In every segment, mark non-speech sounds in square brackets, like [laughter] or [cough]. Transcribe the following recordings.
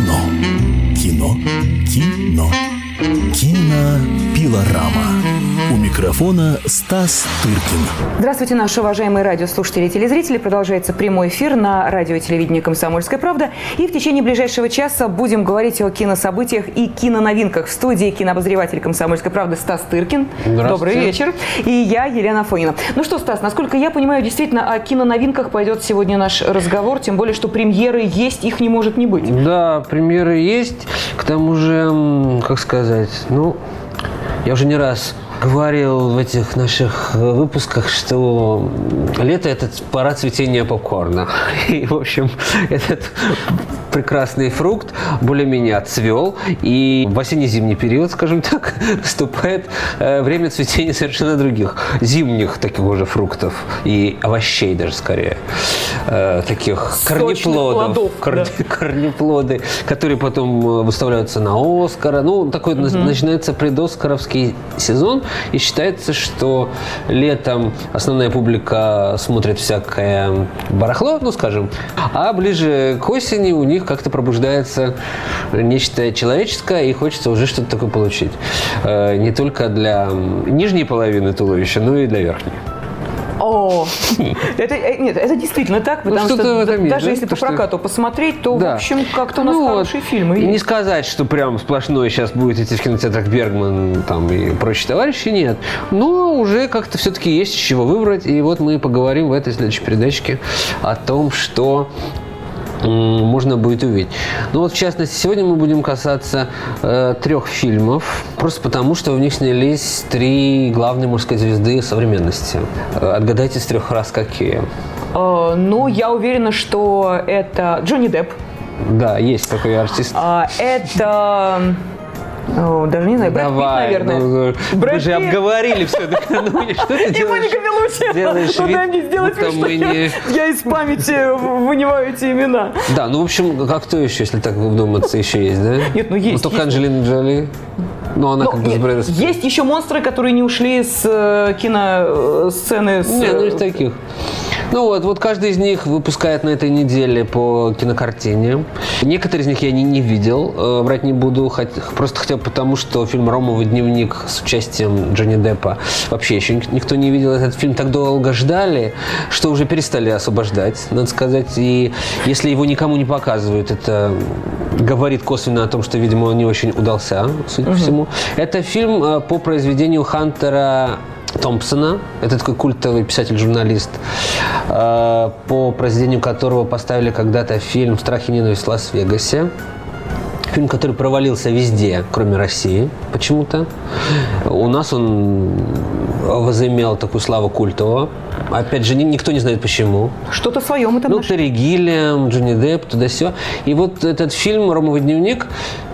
Кино. Кино. Кино. Кинопилорама. Микрофона Стас Тыркин. Здравствуйте, наши уважаемые радиослушатели и телезрители. Продолжается прямой эфир на радио и телевидении «Комсомольская правда». И в течение ближайшего часа будем говорить о кинособытиях и киноновинках. В студии кинообозреватель «Комсомольской правды» Стас Тыркин. Добрый вечер. И я, Елена Фонина. Ну что, Стас, насколько я понимаю, действительно о киноновинках пойдет сегодня наш разговор. Тем более, что премьеры есть, их не может не быть. Да, премьеры есть. К тому же, как сказать, ну, я уже не раз говорил в этих наших выпусках, что лето – это пора цветения попкорна. [laughs] И, в общем, [laughs] этот прекрасный фрукт более-менее отцвел. И в осенне-зимний период, скажем так, [laughs] наступает э, время цветения совершенно других зимних таких уже фруктов и овощей даже скорее. Э, таких корнеплодов. Плодов, корне, да. Корнеплоды, которые потом э, выставляются на Оскара. Ну, такой угу. начинается предоскаровский сезон. И считается, что летом основная публика смотрит всякое барахло, ну, скажем, а ближе к осени у них как-то пробуждается нечто человеческое, и хочется уже что-то такое получить. Э, не только для нижней половины туловища, но и для верхней. О, это, э, нет, это действительно так, потому ну, что, что даже есть, если да? по прокату что... посмотреть, то, да. в общем, как-то у нас ну, хорошие фильмы. И не сказать, что прям сплошное сейчас будет идти в кинотеатрах Бергман там, и прочие товарищи, нет. Но уже как-то все-таки есть чего выбрать. И вот мы поговорим в этой следующей передачке о том, что можно будет увидеть. Ну вот, в частности, сегодня мы будем касаться э, трех фильмов, просто потому, что в них снялись три главные мужской звезды современности. Э, отгадайте с трех раз, какие. Э, ну, я уверена, что это Джонни Депп. Да, есть такой артист. А, это о, даже не знаю, Брэд Давай, Питт, наверное. Ну, ну Брэд мы же обговорили все. Ну, [laughs] что ты И Моника Белучи. Делаешь ну, дай мне сделать вид, что я, я из памяти вынимаю эти имена. Да, ну, в общем, как кто еще, если так вдуматься, еще есть, да? Нет, ну есть. Ну, только Анджелина Джоли. Но она ну, как бы нет, с Есть еще монстры, которые не ушли с э, киносцены. С... Нет, ну из таких. Ну вот, вот каждый из них выпускает на этой неделе по кинокартине. Некоторые из них я не, не видел, э, брать не буду, хоть, просто хотя бы потому, что фильм «Ромовый дневник» с участием Джонни Деппа вообще еще никто не видел. Этот фильм так долго ждали, что уже перестали освобождать, надо сказать. И если его никому не показывают, это говорит косвенно о том, что, видимо, он не очень удался, судя по всему. Это фильм э, по произведению Хантера Томпсона. Это такой культовый писатель-журналист, э, по произведению которого поставили когда-то фильм «Страх и ненависть в Лас-Вегасе». Фильм, который провалился везде, кроме России почему-то. У нас он возымел такую славу культового. Опять же, никто не знает почему. Что-то свое мы там Ну, Терри Гиллиам, Джонни Депп, туда-сё. И вот этот фильм «Ромовый дневник»,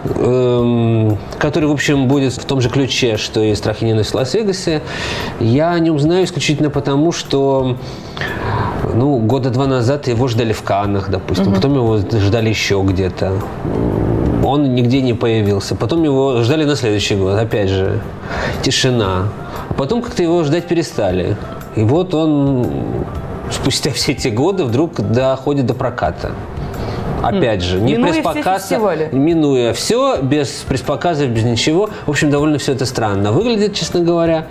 эм, который, в общем, будет в том же ключе, что и «Страх и ненависть в Лас-Вегасе», я о нем знаю исключительно потому, что ну, года два назад его ждали в Каннах, допустим, угу. потом его ждали еще где-то. Он нигде не появился. Потом его ждали на следующий год, опять же, тишина. Потом как-то его ждать перестали. И вот он спустя все эти годы вдруг доходит до проката. Опять же, не минуя пресс-показа, минуя все, без пресс-показов, без ничего. В общем, довольно все это странно выглядит, честно говоря.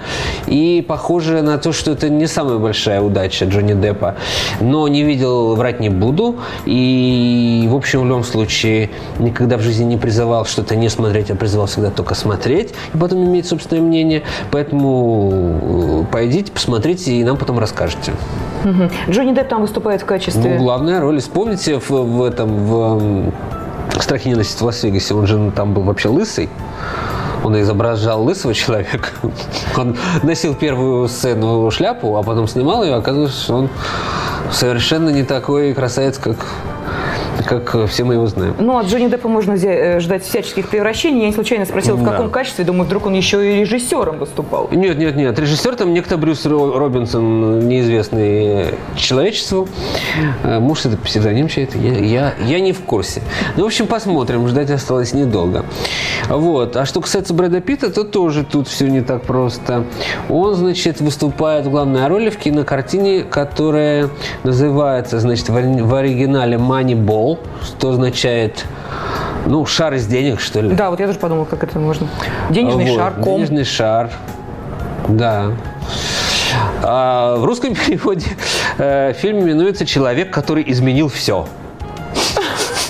И похоже на то, что это не самая большая удача Джонни Деппа. Но не видел, врать не буду. И, в общем, в любом случае, никогда в жизни не призывал что-то не смотреть, а призывал всегда только смотреть. И потом иметь собственное мнение. Поэтому э, пойдите, посмотрите, и нам потом расскажете. Угу. Джонни Депп там выступает в качестве... Ну, главная роль. Вспомните в, в этом, в «Страхе ненависти в Лас-Вегасе», он же там был вообще лысый. Он изображал лысого человека. [laughs] Он носил первую сцену шляпу, а потом снимал ее, оказывается, что он совершенно не такой красавец, как как все мы его знаем. Ну, от Джонни Деппа можно э, ждать всяческих превращений. Я не случайно спросила, в каком да. качестве. Думаю, вдруг он еще и режиссером выступал. Нет, нет, нет. Режиссер там некто Брюс Робинсон, неизвестный человечеству. Э, может, это псевдоним чей-то. Я, я, я не в курсе. Ну, в общем, посмотрим. Ждать осталось недолго. Вот. А что касается Брэда Питта, то тоже тут все не так просто. Он, значит, выступает в главной роли в кинокартине, которая называется, значит, в оригинале Moneyball что означает Ну, шар из денег, что ли? Да, вот я тоже подумала, как это можно. Денежный Вот, шар, ком. Денежный шар. Да. А в русском [laughs] переводе э, фильм именуется «Человек, который изменил все».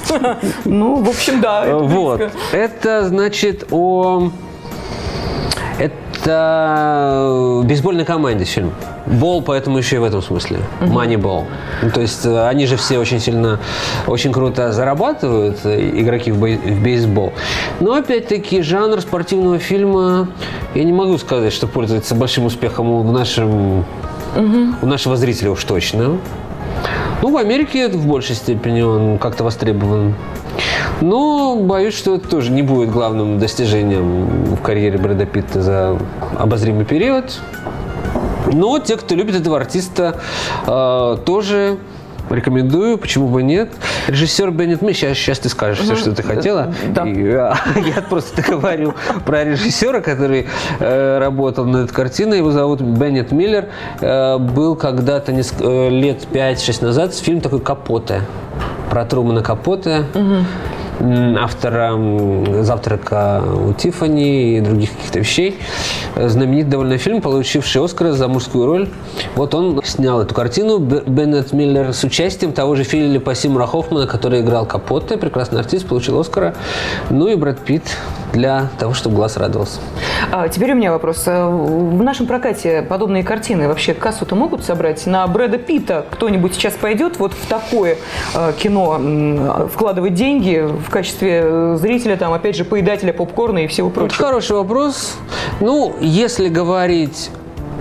[laughs] Ну, в общем, да. это Вот. Это значит о... Это бейсбольной команде фильм. Бол, поэтому еще и в этом смысле. Moneyball. Ну, то есть э, они же все очень сильно, очень круто зарабатывают, э, игроки в, бей- в бейсбол. Но опять-таки жанр спортивного фильма, я не могу сказать, что пользуется большим успехом у нашем, у нашего зрителя уж точно. Ну, в Америке это в большей степени он как-то востребован. Но боюсь, что это тоже не будет главным достижением в карьере Брэда Питта за обозримый период. Но те, кто любит этого артиста, э, тоже рекомендую, почему бы нет. Режиссер Беннет Ми, сейчас, сейчас ты скажешь все, что ты хотела. Да. И, а, [laughs] я просто говорю про режиссера, который э, работал над картиной. Его зовут Беннет Миллер. Э, был когда-то э, лет 5-6 назад фильм такой «Капоте». Про Трумана Капоте. М, автора «Завтрака у Тиффани» и других каких-то вещей. Знаменит довольно фильм, получивший Оскара за мужскую роль. Вот он снял эту картину, Беннет Миллер, с участием того же Филиппа Симура Хоффмана, который играл Капоте, прекрасный артист, получил Оскара. Ну и Брэд Питт для того, чтобы глаз радовался. А, теперь у меня вопрос. А, В нашем прокате подобные картины вообще кассу-то могут собрать? На Брэда Питта кто-нибудь сейчас пойдет вот в такое э, кино вкладывать деньги в качестве э, зрителя, там, опять же, поедателя попкорна и всего Это прочего? хороший вопрос. Ну, если говорить...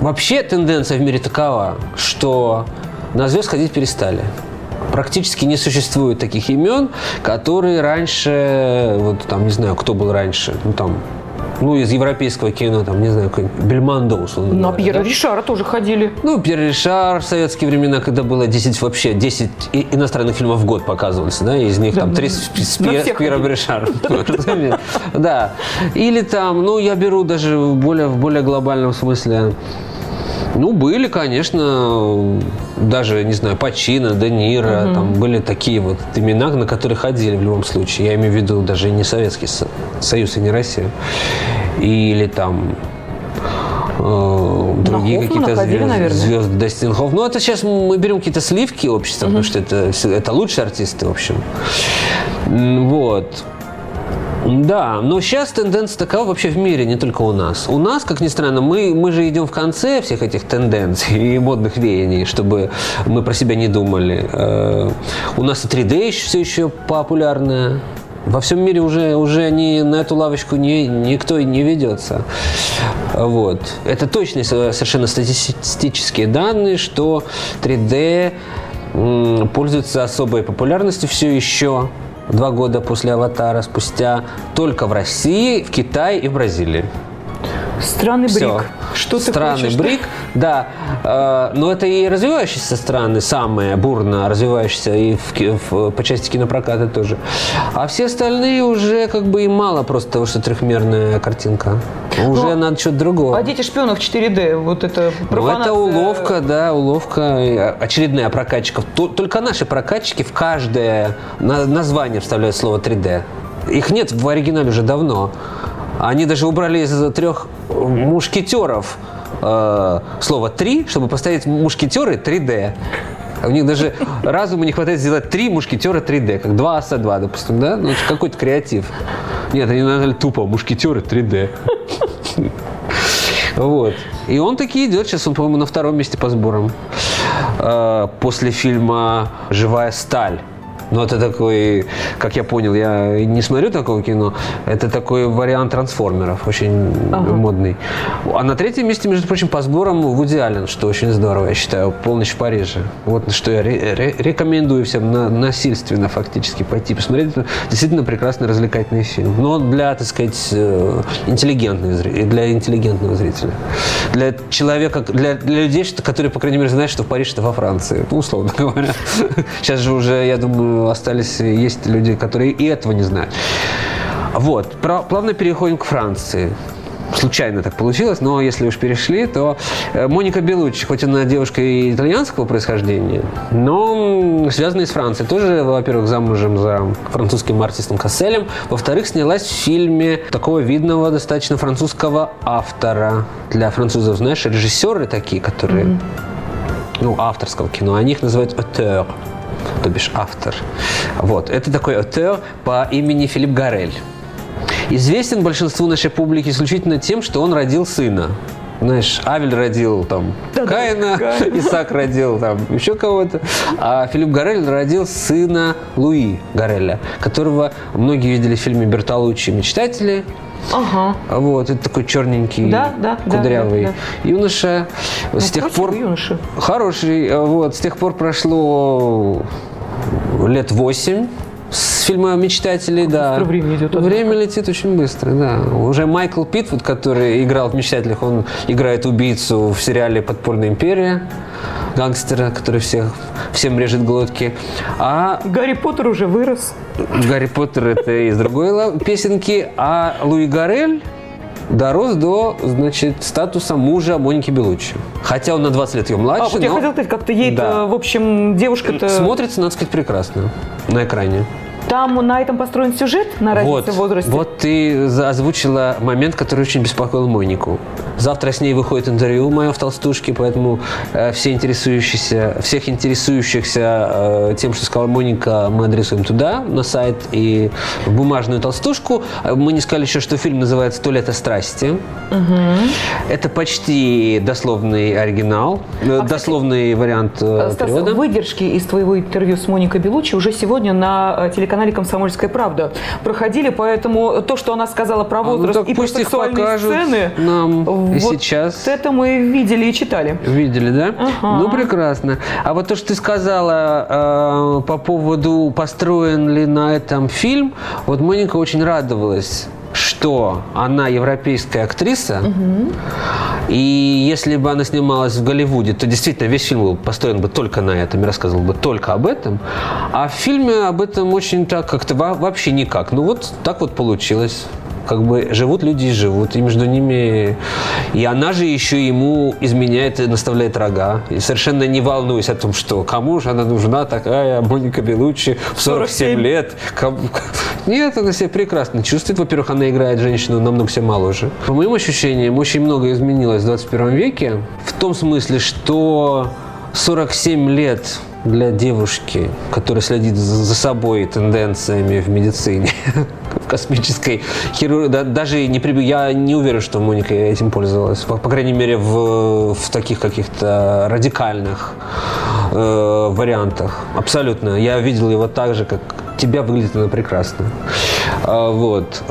Вообще тенденция в мире такова, что на звезд ходить перестали. Практически не существует таких имен, которые раньше, вот там, не знаю, кто был раньше, ну там, ну, из европейского кино, там, не знаю, какой-нибудь Бельмондо, условно На говоря, Пьера да? Ришара тоже ходили. Ну, Пьер Ришар в советские времена, когда было 10 вообще, 10 и- иностранных фильмов в год показывались, да, из них там Да, 3 с, с всех с Пьером. Ришаром. [laughs] Да. Или там, ну, я беру даже в более, в более глобальном смысле, ну, были, конечно, даже, не знаю, Пачино, Де Ниро, там были такие вот имена, на которые ходили в любом случае. Я имею в виду даже не Советский Со- Союз и не Россия. Или там э, другие какие-то звезды, звезды Дастин Хофф. Ну, это сейчас мы берем какие-то сливки общества, потому что это, это лучшие артисты, в общем. Вот. Да, но сейчас тенденция такова вообще в мире, не только у нас. У нас, как ни странно, мы, мы же идем в конце всех этих тенденций [laughs] и модных веяний, чтобы мы про себя не думали. Э, У нас и 3D еще, все еще популярное. Во всем мире уже, уже ни, на эту лавочку ни, никто не ведется. Вот. Это точные со- совершенно статистические данные, что 3D м, пользуется особой популярностью все еще два года после «Аватара», спустя только в России, в Китае и в Бразилии. Странный Все. брик. Что ты Странный хочешь? брик, да. Э, но это и развивающиеся страны, самые бурно развивающиеся и в, в- по части кинопроката тоже. А все остальные уже как бы и мало просто того, что трехмерная картинка. Уже Но- надо что-то другого. А дети шпионов 4D, вот это Ну, профанация. это уловка, да, уловка э, очередная прокатчиков. Только наши прокатчики в каждое на- название вставляют слово 3D. Их нет в оригинале уже давно. Они даже убрали из трех мушкетеров э, слово 3, чтобы поставить мушкетеры 3D. У них даже разума не хватает сделать три мушкетера 3D, как два аса 2, допустим, да? Ну, какой-то креатив. Нет, они назвали тупо мушкетеры 3D. Вот. И он таки идет. Сейчас он, по-моему, на втором месте по сборам. Э, После фильма «Живая сталь». Ну, это такой, как я понял, я не смотрю такого кино, это такой вариант трансформеров, очень модный. А на третьем месте, между прочим, по сборам Вуди Аллен, что очень здорово, я считаю, «Полночь в Париже». Вот что я ре- ре- рекомендую всем на- насильственно фактически пойти посмотреть. Это действительно прекрасный развлекательный фильм. Но для, так сказать, э, интеллигентного зрителя, для интеллигентного зрителя. Для человека, для, для людей, которые, по крайней мере, знают, что Париж это во Франции. Ну, условно говоря. [laughs] Сейчас же уже, я думаю, остались, есть люди, которые и этого не знают. Вот. Плавно переходим к Франции. случайно так получилось, но если уж перешли, то э, Моника Белуччи, хоть она девушка и итальянского происхождения, но связанная с Францией. Тоже, во-первых, замужем за французским артистом Касселем. Во-вторых, снялась в фильме такого видного достаточно французского автора. Для французов, знаешь, режиссеры такие, которые... Mm-hmm. Ну, авторского кино. Они их называют auteur, то бишь автор. Вот. Это такой auteur по имени Филипп Гарель. Известен большинству нашей публики исключительно тем, что он родил сына. Знаешь, Авель родил там да, Каина, да, Исаак родил там еще кого-то, а Филипп Гарель родил сына Луи Гареля, которого многие видели в фильме «Бертолуччи. Мечтатели», Ага. Вот, это такой черненький, да, да, кудрявый да, да, да. юноша. Ну, с тех пор... Юноша. Хороший. Вот, с тех пор прошло лет восемь с фильма «Мечтатели», да. Время идет. Время летит очень быстро, да. Уже Майкл Питт, который играл в «Мечтателях», он играет убийцу в сериале «Подпольная империя» гангстера, который всех, всем режет глотки. А Гарри Поттер уже вырос. Гарри Поттер это из другой песенки. А Луи Гарель дорос до, значит, статуса мужа Моники Белуччи. Хотя он на 20 лет ее младше. А, вот я хотел сказать, как-то ей да. в общем, девушка-то... Смотрится, надо сказать, прекрасно на экране. Там на этом построен сюжет, на разнице вот, в возрасте? Вот ты озвучила момент, который очень беспокоил Монику. Завтра с ней выходит интервью мое в «Толстушке», поэтому э, все интересующиеся, всех интересующихся э, тем, что сказала Моника, мы адресуем туда, на сайт и в бумажную «Толстушку». Мы не сказали еще, что фильм называется «Сто лето страсти». Угу. Это почти дословный оригинал, э, а, дословный кстати, вариант э, Стас, перевода. выдержки из твоего интервью с Моникой Белучи уже сегодня на э, телеканале телеканале «Комсомольская правда» проходили, поэтому то, что она сказала про возраст а, ну, и про сексуальные сцены, нам вот сейчас. это мы видели и читали. Видели, да? Ага. Ну, прекрасно. А вот то, что ты сказала э, по поводу, построен ли на этом фильм, вот Моника очень радовалась что она европейская актриса, угу. и если бы она снималась в Голливуде, то действительно весь фильм был построен бы только на этом и рассказывал бы только об этом. А в фильме об этом очень так как-то вообще никак. Ну вот так вот получилось как бы живут люди и живут, и между ними... И она же еще ему изменяет и наставляет рога. И совершенно не волнуясь о том, что кому же она нужна такая Моника Белуччи в 47, 47. лет. [laughs] Нет, она себя прекрасно чувствует. Во-первых, она играет женщину намного себе моложе. По моим ощущениям, очень много изменилось в 21 веке. В том смысле, что 47 лет для девушки, которая следит за собой тенденциями в медицине, [laughs] космической хирургии, да, даже не прибег, я не уверен, что Моника этим пользовалась, по, по крайней мере в, в таких каких-то радикальных э, вариантах. Абсолютно. Я видел его так же, как тебя выглядит она прекрасно. А, вот.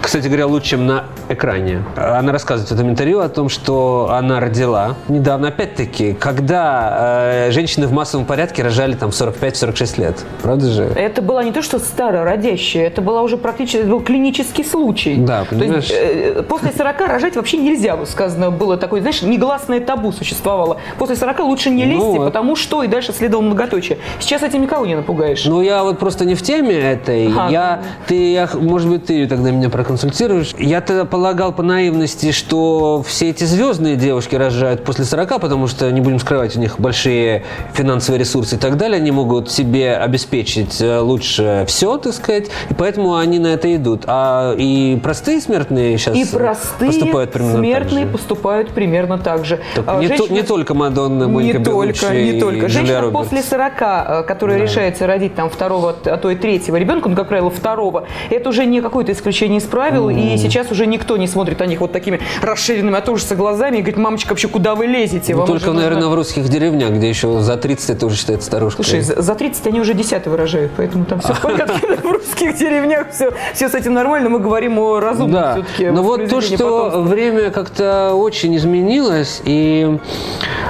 Кстати говоря, лучше, чем на экране. Она рассказывает в этом интервью о том, что она родила недавно, опять-таки, когда э, женщины в массовом порядке рожали там 45-46 лет. Правда же? Это была не то, что старородящая, это была уже практически был клинический случай. Да, понимаешь? То есть, э, после 40 рожать вообще нельзя, сказано было такое, знаешь, негласное табу существовало. После 40 лучше не лезть, ну, потому что и дальше следовало многоточие. Сейчас этим никого не напугаешь. Ну, я вот просто не в теме этой. Ага. Я, ты, я, может быть, ты тогда меня проконсультируешь. Я тогда полагал по наивности, что все эти звездные девушки рожают после 40, потому что, не будем скрывать, у них большие финансовые ресурсы и так далее. Они могут себе обеспечить э, лучше все, так сказать. И поэтому они на это идут. А и простые смертные сейчас и простые поступают примерно смертные так же. поступают примерно так же. Так, а, не, женщина... то, не только Мадонна, Моника Не только, не только. Женщина после 40, э, которая да. решается родить там второго второго, а то и третьего ребенка, ну, как правило, второго, это уже не какое-то исключение из правил, mm. и сейчас уже никто не смотрит на них вот такими расширенными от ужаса глазами и говорит, мамочка, вообще куда вы лезете? Ну, только, наверное, нужно... в русских деревнях, где еще за 30 это уже считается старушкой. Слушай, за 30 они уже 10 выражают, поэтому там все [laughs] в русских деревнях все, все с этим нормально, мы говорим о разумном да. все-таки. Но вот то, что время как-то очень изменилось, и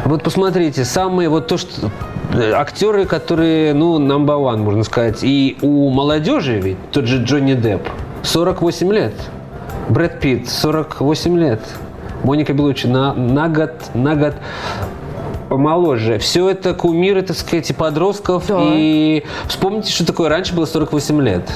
вот посмотрите, самые, вот то, что актеры, которые, ну, number one, можно сказать. И у молодежи ведь тот же Джонни Депп 48 лет. Брэд Питт 48 лет. Моника Белучи на, на год, на год помоложе. Все это кумиры, так сказать, и подростков. Да. И вспомните, что такое раньше было 48 лет.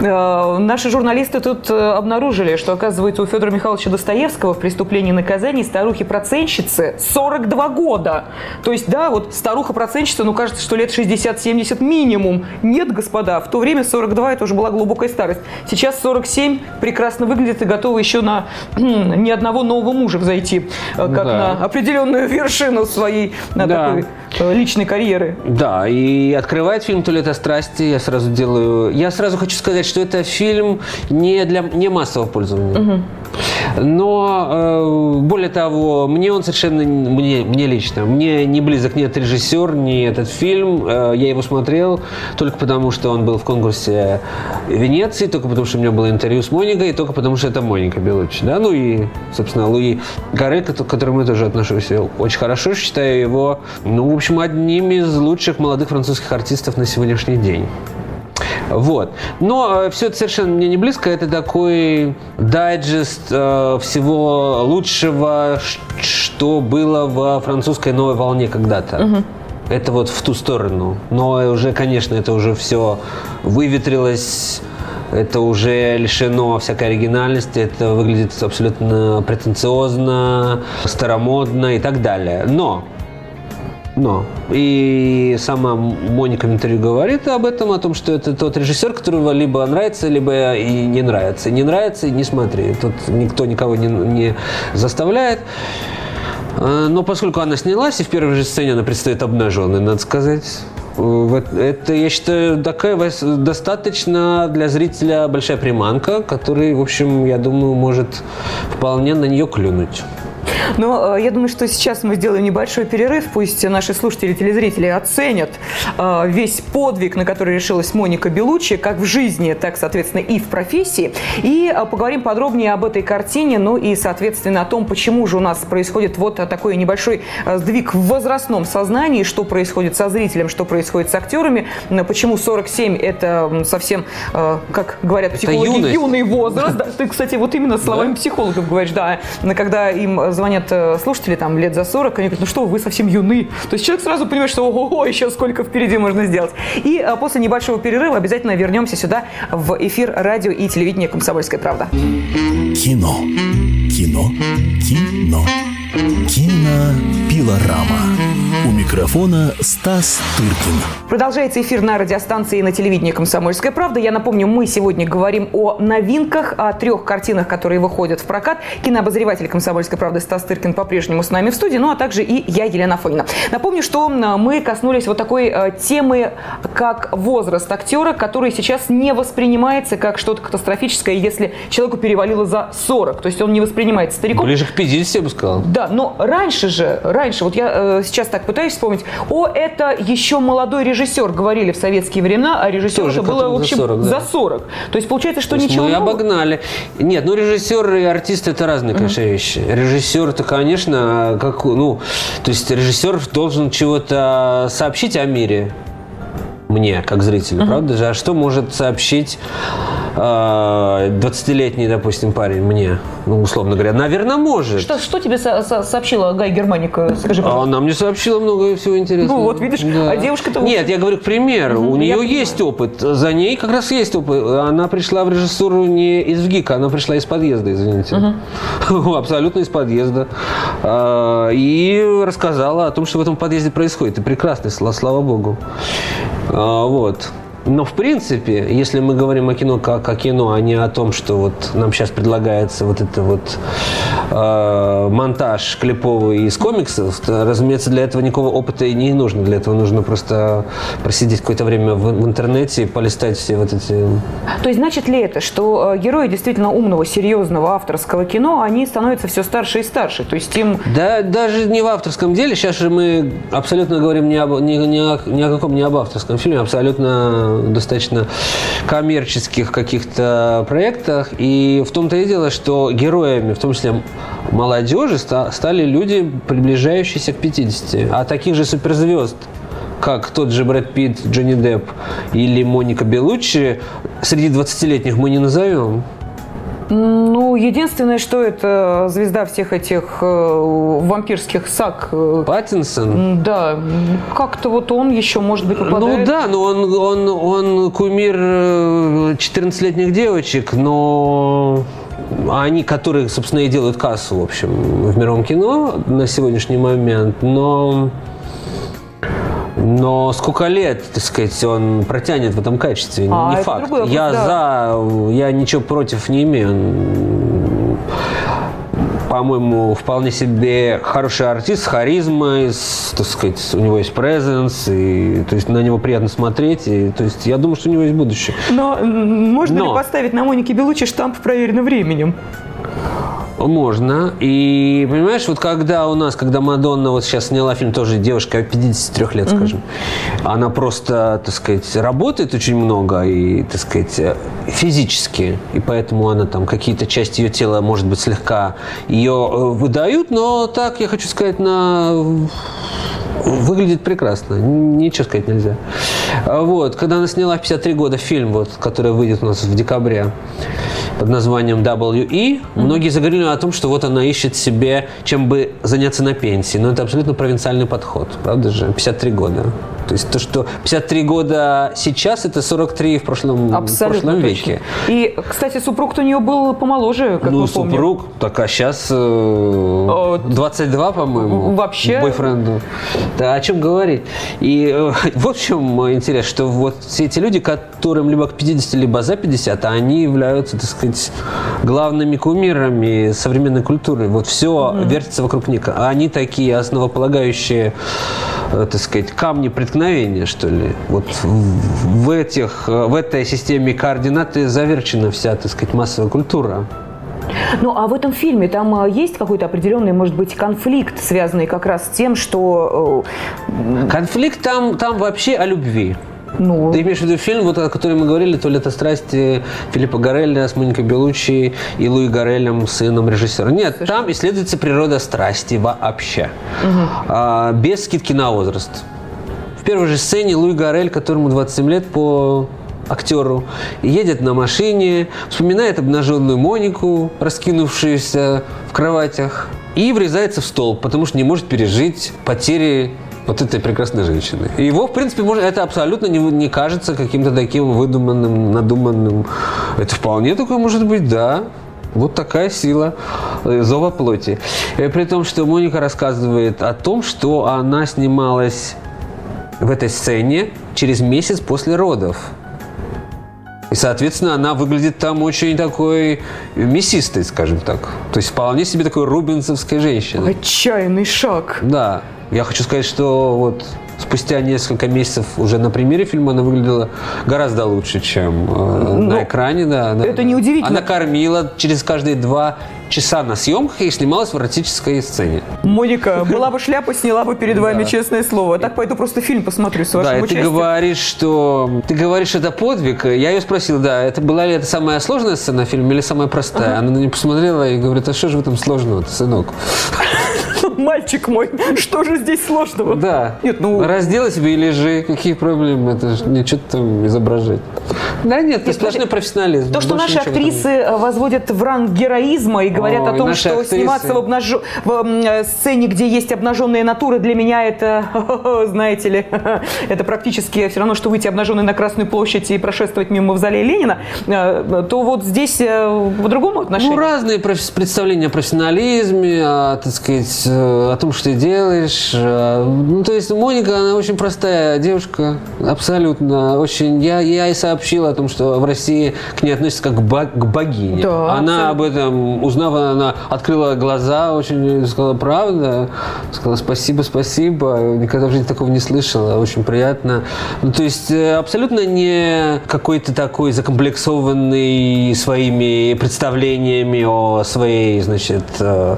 Э, наши журналисты тут э, обнаружили, что, оказывается, у Федора Михайловича Достоевского в «Преступлении и наказании» старухи-процентщицы 42 года. То есть, да, вот старуха-процентщица, ну, кажется, что лет 60-70 минимум. Нет, господа, в то время 42 это уже была глубокая старость. Сейчас 47 прекрасно выглядит и готова еще на [clears throat] ни одного нового мужа взойти, э, как да. на определенную вершину своей на да. такой личной карьеры. Да, и открывает фильм «Туалета страсти». Я сразу делаю... Я сразу хочу сказать, что это фильм не для не массового пользования. Угу. Но, э, более того, мне он совершенно, мне, мне лично, мне не близок ни этот режиссер, ни этот фильм. Э, я его смотрел только потому, что он был в конкурсе Венеции, только потому, что у меня было интервью с Моникой, и только потому, что это Моника Белучи. Да? Ну и, собственно, Луи Гаре, к которому я тоже отношусь очень хорошо, считаю его, ну, в общем, одним из лучших молодых французских артистов на сегодняшний день. Вот. Но э, все это совершенно мне не близко. Это такой дайджест э, всего лучшего, что было во французской новой волне когда-то. Угу. Это вот в ту сторону. Но уже, конечно, это уже все выветрилось это уже лишено всякой оригинальности, это выглядит абсолютно претенциозно, старомодно и так далее. Но но. И сама Моника в интервью говорит об этом, о том, что это тот режиссер, которого либо нравится, либо и не нравится. Не нравится, не смотри. Тут никто никого не, не заставляет. А, но поскольку она снялась, и в первой же сцене она предстоит обнаженной, надо сказать, это, я считаю, такая достаточно для зрителя большая приманка, который, в общем, я думаю, может вполне на нее клюнуть. Но э, я думаю, что сейчас мы сделаем небольшой перерыв. Пусть наши слушатели и телезрители оценят э, весь подвиг, на который решилась Моника Белучи, как в жизни, так, соответственно, и в профессии. И э, поговорим подробнее об этой картине, ну и, соответственно, о том, почему же у нас происходит вот такой небольшой сдвиг в возрастном сознании, что происходит со зрителем, что происходит с актерами, почему 47 – это совсем, как говорят психологи, юный возраст. Да, ты, кстати, вот именно словами психологов говоришь, да, когда им звонят э, слушатели там лет за 40, они говорят, ну что, вы совсем юны. То есть человек сразу понимает, что ого, еще сколько впереди можно сделать. И а, после небольшого перерыва обязательно вернемся сюда в эфир радио и телевидения «Комсомольская правда». Кино. Кино. Кино. Кинопилорама. У микрофона Стас Тыркин. Продолжается эфир на радиостанции и на телевидении «Комсомольская правда». Я напомню, мы сегодня говорим о новинках, о трех картинах, которые выходят в прокат. Кинообозреватель «Комсомольской правды» Стас Тыркин по-прежнему с нами в студии, ну а также и я, Елена Фонина. Напомню, что мы коснулись вот такой э, темы, как возраст актера, который сейчас не воспринимается как что-то катастрофическое, если человеку перевалило за 40. То есть он не воспринимается стариком. Ближе к 50, я бы сказал. Да, да, но раньше же, раньше, вот я э, сейчас так пытаюсь вспомнить, о, это еще молодой режиссер, говорили в советские времена, а режиссер это было, в общем, за 40, да. за 40. То есть получается, что То есть ничего мы нового... обогнали. Нет, ну режиссер и артист это разные, конечно, mm-hmm. вещи. Режиссер это, конечно, как, ну, то есть режиссер должен чего-то сообщить о мире мне, как зрителю, uh-huh. правда же? А что может сообщить 20-летний, допустим, парень мне, ну, условно говоря? Наверное, может. Что, что тебе со- со- сообщила Гай Германика? Скажи, пожалуйста. Она мне сообщила много всего интересного. Ну, вот видишь, да. а девушка-то... Нет, я говорю, к примеру, uh-huh. у нее есть опыт. За ней как раз есть опыт. Она пришла в режиссуру не из ВГИКа, она пришла из подъезда, извините. Uh-huh. [laughs] Абсолютно из подъезда. А, и рассказала о том, что в этом подъезде происходит. И прекрасно, слава богу. А, вот. Но в принципе, если мы говорим о кино как о кино, а не о том, что вот нам сейчас предлагается вот это вот э, монтаж клиповый из комиксов, то, разумеется, для этого никакого опыта и не нужно. Для этого нужно просто просидеть какое-то время в, в интернете и полистать все вот эти... То есть значит ли это, что э, герои действительно умного, серьезного авторского кино, они становятся все старше и старше? То есть им... Да, даже не в авторском деле. Сейчас же мы абсолютно говорим не, об, не, не, о, ни о каком не об авторском фильме, абсолютно достаточно коммерческих каких-то проектах. И в том-то и дело, что героями, в том числе молодежи, стали люди, приближающиеся к 50. А таких же суперзвезд, как тот же Брэд Питт, Джонни Депп или Моника Белуччи, среди 20-летних мы не назовем. Ну, единственное, что это звезда всех этих э, вампирских саг. э, Паттинсон? Да, как-то вот он еще, может быть, попадает. Ну да, но он, он, он кумир э, 14-летних девочек, но они, которые, собственно, и делают кассу, в общем, в мировом кино на сегодняшний момент, но... Но сколько лет, так сказать, он протянет в этом качестве? А, не это факт. другой я да. за, я ничего против не имею. По-моему, вполне себе хороший артист с харизмой, с, так сказать, у него есть презенс, и то есть на него приятно смотреть, и, то есть я думаю, что у него есть будущее. Но можно Но. ли поставить на Монике Белучи штамп проверено временем? Можно. И понимаешь, вот когда у нас, когда Мадонна вот сейчас сняла фильм, тоже девушка 53 лет, скажем, она просто, так сказать, работает очень много и, так сказать, физически, и поэтому она там какие-то части ее тела, может быть, слегка ее э, выдают, но так, я хочу сказать, на Выглядит прекрасно, ничего сказать нельзя. А Вот, когда она сняла в 53 года фильм, вот, который выйдет у нас в декабре, под названием WE, многие заговорили о том, что вот она ищет себе, чем бы заняться на пенсии. Но это абсолютно провинциальный подход, правда же? 53 года. То есть то, что 53 года сейчас, это 43 в прошлом, в Абсолютно прошлом точно. веке. И, кстати, супруг-то у нее был помоложе, как ну, мы помним. супруг, так а сейчас Э, 22, по-моему. вообще- Бойфренду. Да, о чем говорить. И э, вот [laughs] в чем интерес, что вот все эти люди, которым либо к 50, либо за 50, они являются, так сказать, главными кумирами современной культуры. Вот все вертится вокруг них. А они такие основополагающие, э, так сказать, камни преткновения, что ли. Вот в, этих, э, в этой системе координат и заверчена вся, так сказать, массовая культура. Ну, а в этом фильме там а, есть какой-то определенный, может быть, конфликт, связанный как раз с тем, что... Конфликт там, там вообще о любви. э, Ну, Ты имеешь в виду фильм, вот, о котором мы говорили, «То лето страсти» Филиппа Гарелля с Моникой Белучи и Луи Гарелем, сыном режиссера. Нет, там исследуется природа страсти вообще. А, без скидки на возраст. В первой же сцене Луи Гарель, которому 27 лет по актеру, едет на машине, вспоминает обнаженную Монику, раскинувшуюся в кроватях, и врезается в столб, потому что не может пережить потери вот этой прекрасной женщины. И его, в принципе, может, это абсолютно не, не кажется каким-то таким выдуманным, надуманным. Это вполне такое может быть, да. Вот такая сила э, зова плоти. Э, При том, что Моника рассказывает о том, что она снималась в этой сцене через месяц после родов. И, соответственно, она выглядит там очень такой мясистой, скажем так. То есть вполне себе такой рубинсовской женщиной. отчаянный шаг. Да. Я хочу сказать, что вот спустя несколько месяцев уже на примере фильма она выглядела гораздо лучше, чем э, Ну, на экране. Да, да. это неудивительно. Она кормила через каждые два часа на съемках и снималась в эротической сцене. Моника, [laughs] была бы шляпа, сняла бы перед вами, Да. честное слово. Так пойду просто фильм посмотрю с вашим да, и ты участием. говоришь, что ты говоришь, это подвиг. Я ее спросил, да, это была ли это самая сложная сцена в фильме или самая простая? Она на меня посмотрела и говорит, а что же в этом сложного, сынок? [laughs] Мальчик мой, [laughs] что же здесь сложного? Да. Нет, ну... Раздела себе и лежи. Какие проблемы? Это же не что-то там изображать. Да нет, это сплошной профессионализм. То, что наши актрисы э, возводят в ранг героизма и говорят Ой, о том, что актрисы. сниматься в, обнажо- в, э, сцене, где есть обнаженные натуры, для меня это, [laughs] знаете ли, [laughs] это практически все равно, что выйти обнаженной на Красную площадь и прошествовать мимо мавзолея Ленина, э, то вот здесь по-другому отношение. Ну, разные представления о профессионализме, о, так сказать, о том, что ты делаешь. Э, Ну, то есть Моника, она очень простая девушка, абсолютно. Очень. Я, я и сообщил о том, что в России к ней относятся как к, ба- к богине. Да, она об этом узнав, она открыла глаза, очень сказала правда, сказала спасибо, спасибо. Никогда в жизни такого не слышала, очень приятно. Ну, то есть э, абсолютно не какой-то такой закомплексованный своими представлениями о своей, значит, э,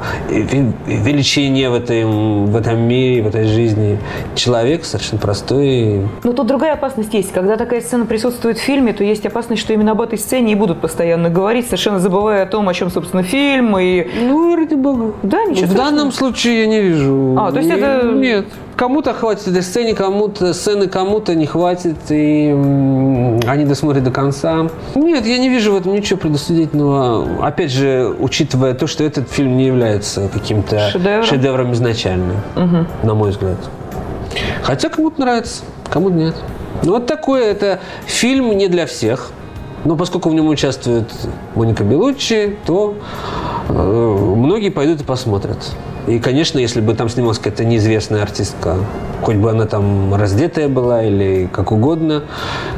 величине в этом, в этом мире, в этой жизни. Человек совершенно простой. Но тут другая опасность есть. Когда такая сцена присутствует в фильме, то есть опасность, что именно об этой сцене и будут постоянно говорить, совершенно забывая о том, о чем, собственно, фильм. И... Ну, ради бога. Да, ничего В страшного. данном случае я не вижу. А, то есть Не- это- Нет. Кому-то хватит этой сцены, кому-то сцены кому-то не хватит, и они досмотрят до конца. Нет, я не вижу в этом ничего предосудительного. Опять же, учитывая то, что этот фильм не является каким-то шедевром, шедевром изначально, угу. на мой взгляд. Хотя кому-то нравится, кому-то нет. Ну, вот такой это фильм не для всех. Но поскольку в нем участвует Моника Белуччи, то многие пойдут и посмотрят. И, конечно, если бы там снималась какая-то неизвестная артистка, хоть бы она там раздетая была или как угодно,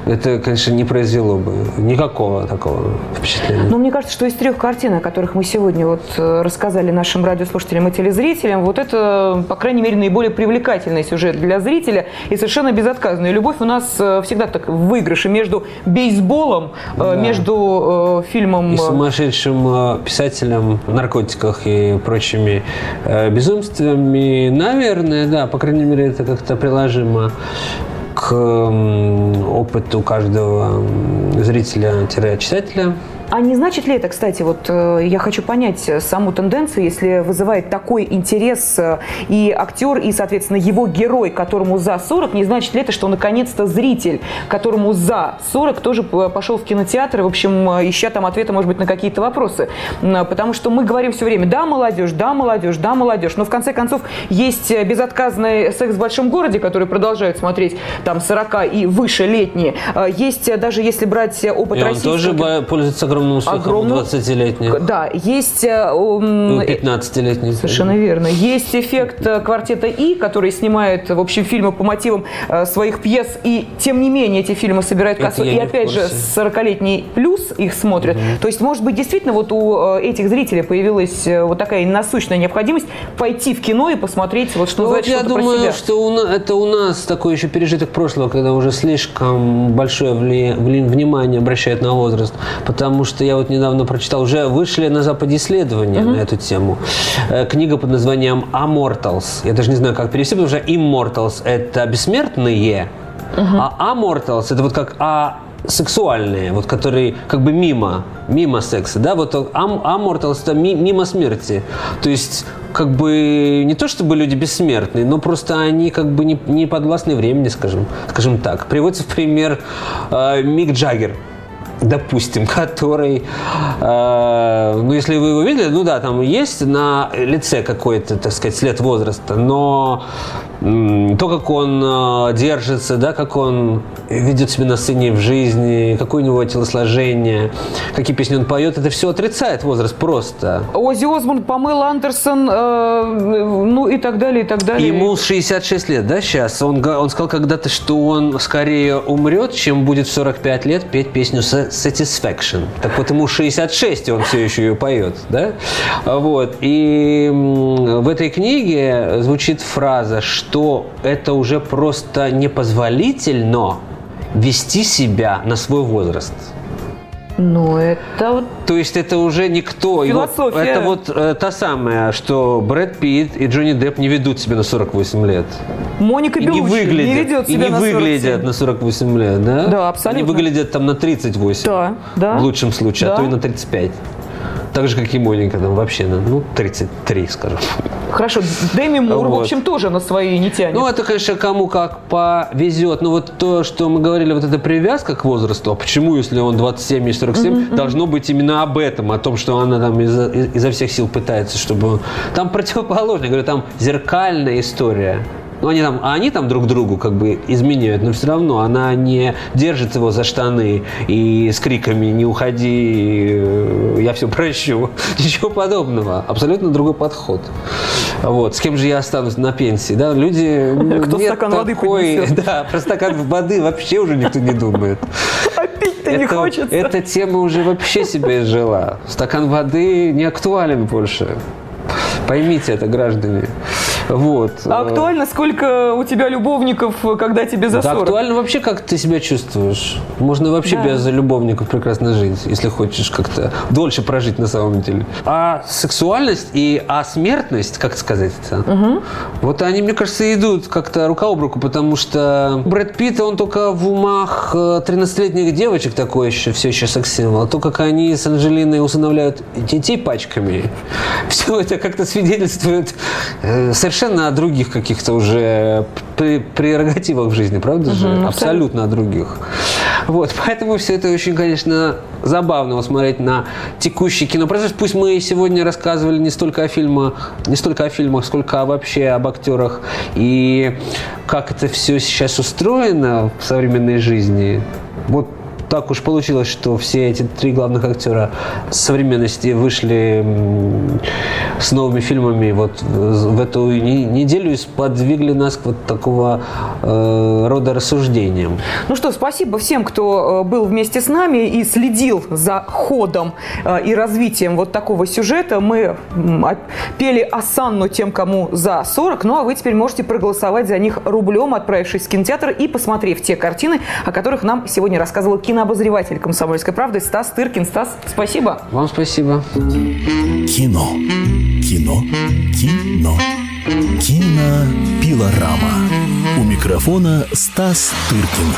это, конечно, не произвело бы никакого такого впечатления. Но мне кажется, что из трех картин, о которых мы сегодня вот э, рассказали нашим радиослушателям и телезрителям, вот это, по крайней мере, наиболее привлекательный сюжет для зрителя и совершенно безотказная. Любовь у нас э, всегда так в выигрыше между бейсболом, э, да. между фильмом... И сумасшедшим писателем, наркотиках и прочими безумствами. Наверное, да, по крайней мере, это как-то приложимо к опыту каждого зрителя-читателя. А не значит ли это, кстати, вот э, я хочу понять саму тенденцию, если вызывает такой интерес э, и актер, и, соответственно, его герой, которому за 40, не значит ли это, что наконец-то зритель, которому за 40 тоже пошел в кинотеатр, и, в общем, э, ища там ответы, может быть, на какие-то вопросы. Потому что мы говорим все время, да, молодежь, да, молодежь, да, молодежь, но в конце концов есть безотказный секс в большом городе, который продолжают смотреть там 40 и выше летние. Есть даже если брать опыт и российского... он тоже пользуется огромным успехом огромным, 20-летний. Да, есть... 15-летний. Э, Совершенно верно. Есть эффект э, квартета И, который снимает, в общем, фильмы по мотивам э, своих пьес, и тем не менее эти фильмы собирают кассу. И опять же, 40-летний плюс их смотрят. Угу. То есть, может быть, действительно вот у этих зрителей появилась вот такая насущная необходимость пойти в кино и посмотреть, вот что ну, вот я думаю, что у нас, это у нас такой еще пережиток прошлого, когда уже слишком большое вли, внимание обращают на возраст. Потому что я вот недавно прочитал, уже вышли на Западе исследования угу. на эту тему. Э, книга под названием «Amortals». Я даже не знаю, как перевести, потому что «Immortals» – это бессмертные, угу. а «Amortals» – это вот как «а» сексуальные, вот которые как бы мимо, мимо секса, да, вот ам, аморталс это ми, мимо смерти. То есть как бы не то чтобы люди бессмертные, но просто они как бы не, не подвластны времени, скажем, скажем так. Приводится в пример э, Мик Джаггер допустим, который, э, ну, если вы его видели, ну да, там есть на лице какой-то, так сказать, след возраста, но то, как он э, держится, да, как он ведет себя на сцене в жизни, какое у него телосложение, какие песни он поет, это все отрицает возраст просто. Ози Осборн, Памела Андерсон, э, ну и так далее, и так далее. Ему 66 лет, да, сейчас? Он, он сказал когда-то, что он скорее умрет, чем будет в 45 лет петь песню Satisfaction. Так вот, ему 66, и он все еще ее поет, да? Вот. И в этой книге звучит фраза, что это уже просто непозволительно вести себя на свой возраст. Ну, это вот... То есть это уже никто. Философия. Вот, это вот э, та самая, что Брэд Питт и Джонни Депп не ведут себя на 48 лет. Моника Белуччи не, выглядят, не ведет себя и не на 47. выглядят на 48 лет, да? Да, абсолютно. Они выглядят там на 38. Да, да. В лучшем случае, да. а то и на 35. Так же, как и Моника, там вообще, ну, 33, скажем. Хорошо, Дэми Мур, вот. в общем, тоже на свои не тянет. Ну, это, конечно, кому как повезет. Но вот то, что мы говорили, вот эта привязка к возрасту, а почему, если он 27 и 47, mm-hmm. должно быть именно об этом, о том, что она там изо, изо всех сил пытается, чтобы... Там противоположно, я говорю, там зеркальная история. Ну, они там, а они там друг другу как бы изменяют, но все равно она не держит его за штаны и с криками «не уходи, э, я все прощу». [laughs] Ничего подобного. Абсолютно другой подход. Вот. С кем же я останусь на пенсии? Да, люди... [laughs] Кто стакан воды поднесет. [laughs] Да, про стакан воды вообще уже никто не думает. А пить-то не хочется. Эта тема уже вообще себя изжила. Стакан воды не актуален больше. Поймите это, граждане. Вот. А актуально, сколько у тебя любовников, когда тебе за 40? Да, актуально вообще, как ты себя чувствуешь. Можно вообще да. без любовников прекрасно жить, если хочешь как-то дольше прожить на самом деле. А сексуальность и а смертность, как сказать это, угу. вот они, мне кажется, идут как-то рука об руку, потому что Брэд Питт, он только в умах 13-летних э, девочек такой еще, все еще секс-символ. А то, как они с Анджелиной усыновляют детей пачками, [laughs] все это как-то свидетельствует э, совершенно совершенно о других каких-то уже прерогативах в жизни, правда же? Угу, абсолютно о других. Вот, поэтому все это очень, конечно, забавно смотреть на текущий кинопроцесс. Пусть мы сегодня рассказывали не столько о фильмах, не столько о фильмах, сколько вообще об актерах и как это все сейчас устроено в современной жизни. Вот так уж получилось, что все эти три главных актера современности вышли с новыми фильмами вот в эту неделю и сподвигли нас к вот такого э, рода рассуждениям. Ну что, спасибо всем, кто э, был вместе с нами и следил за ходом э, и развитием вот такого сюжета. Мы пели осанну тем, кому за 40, ну а вы теперь можете проголосовать за них рублем, отправившись в кинотеатр и посмотрев те картины, о которых нам сегодня рассказывал кино кинообозреватель «Комсомольской правды» Стас Тыркин. Стас, спасибо. Вам спасибо. Кино. Кино. Кино. Кинопилорама. У микрофона Стас Тыркин.